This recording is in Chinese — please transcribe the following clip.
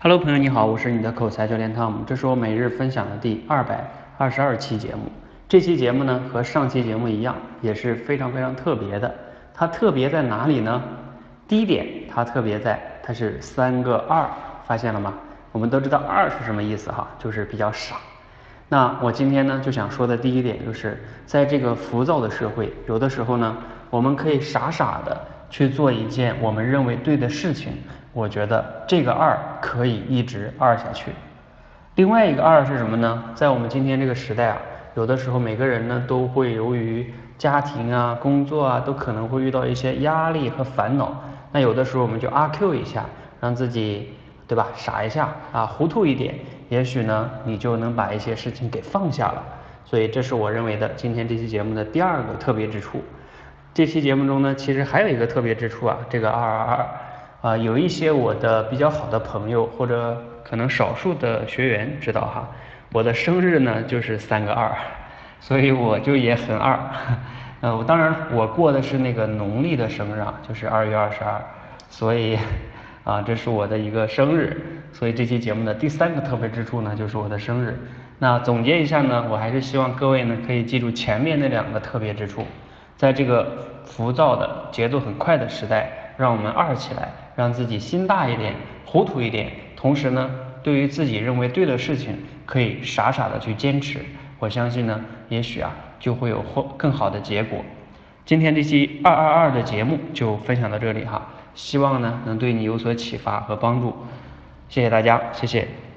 Hello，朋友你好，我是你的口才教练汤姆，这是我每日分享的第二百二十二期节目。这期节目呢和上期节目一样，也是非常非常特别的。它特别在哪里呢？第一点，它特别在它是三个二，发现了吗？我们都知道二是什么意思哈，就是比较傻。那我今天呢就想说的第一点，就是在这个浮躁的社会，有的时候呢，我们可以傻傻的去做一件我们认为对的事情。我觉得这个二可以一直二下去。另外一个二是什么呢？在我们今天这个时代啊，有的时候每个人呢都会由于家庭啊、工作啊，都可能会遇到一些压力和烦恼。那有的时候我们就阿 Q 一下，让自己对吧傻一下啊，糊涂一点，也许呢你就能把一些事情给放下了。所以这是我认为的今天这期节目的第二个特别之处。这期节目中呢，其实还有一个特别之处啊，这个二二二。啊，有一些我的比较好的朋友，或者可能少数的学员知道哈，我的生日呢就是三个二，所以我就也很二。呃，我当然我过的是那个农历的生日啊，就是二月二十二，所以啊，这是我的一个生日。所以这期节目的第三个特别之处呢，就是我的生日。那总结一下呢，我还是希望各位呢可以记住前面那两个特别之处，在这个浮躁的节奏很快的时代，让我们二起来。让自己心大一点，糊涂一点，同时呢，对于自己认为对的事情，可以傻傻的去坚持。我相信呢，也许啊，就会有或更好的结果。今天这期二二二的节目就分享到这里哈，希望呢能对你有所启发和帮助。谢谢大家，谢谢。